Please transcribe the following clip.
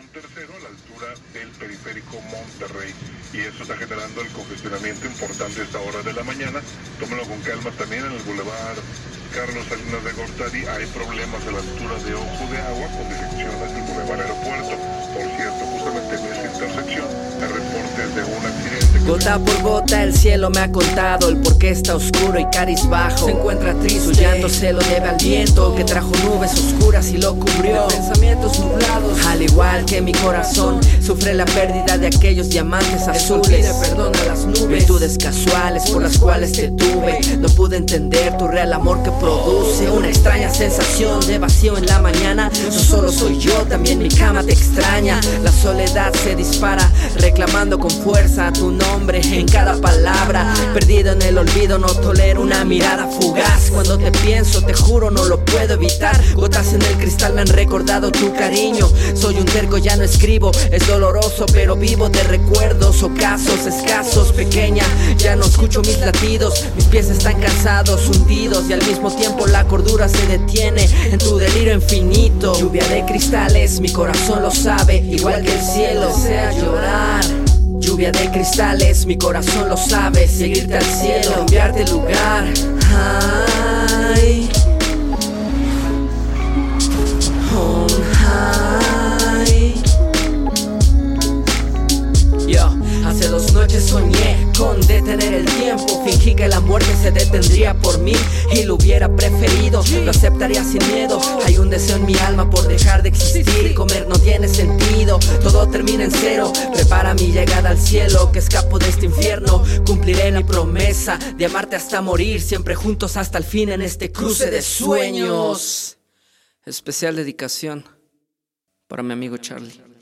un tercero a la altura del periférico Monterrey. Y eso está generando el congestionamiento importante a esta hora de la mañana. Tómenlo con calma también en el bulevar Carlos Salinas de Gortari. Hay problemas a la altura de Ojo de Agua con direcciones del bulevar Aeropuerto. Por cierto, justamente en esa intersección hay reportes de un accidente. Gota por gota el cielo me ha contado el por qué está oscuro y caris bajo. Se encuentra triste, su llanto se lo debe al viento que trajo nubes oscuras y lo cubrió. Pensamientos nublados, igual que mi corazón, sufre la pérdida de aquellos diamantes azules. Perdón a las nubes, virtudes casuales por las cuales te tuve. No pude entender tu real amor que produce una extraña sensación de vacío en la mañana. No solo soy yo, también mi cama te extraña. La soledad se dispara, reclamando con fuerza tu nombre en cada palabra. Perdido en el olvido, no tolero una mirada fugaz. Cuando te pienso, te juro, no lo puedo evitar. Gotas en el cristal me han recordado tu cariño. Soy un terco, ya no escribo, es doloroso, pero vivo de recuerdos o casos escasos, pequeña. Ya no escucho mis latidos, mis pies están cansados, hundidos, y al mismo tiempo la cordura se detiene en tu delirio infinito. Lluvia de cristales, mi corazón lo sabe, igual que el cielo. Desea llorar. Lluvia de cristales, mi corazón lo sabe. Seguirte al cielo, enviarte lugar. Que la muerte se detendría por mí y lo hubiera preferido. Lo aceptaría sin miedo. Hay un deseo en mi alma por dejar de existir. Comer no tiene sentido, todo termina en cero. Prepara mi llegada al cielo, que escapo de este infierno. Cumpliré mi promesa de amarte hasta morir, siempre juntos hasta el fin en este cruce de sueños. Especial dedicación para mi amigo Charlie.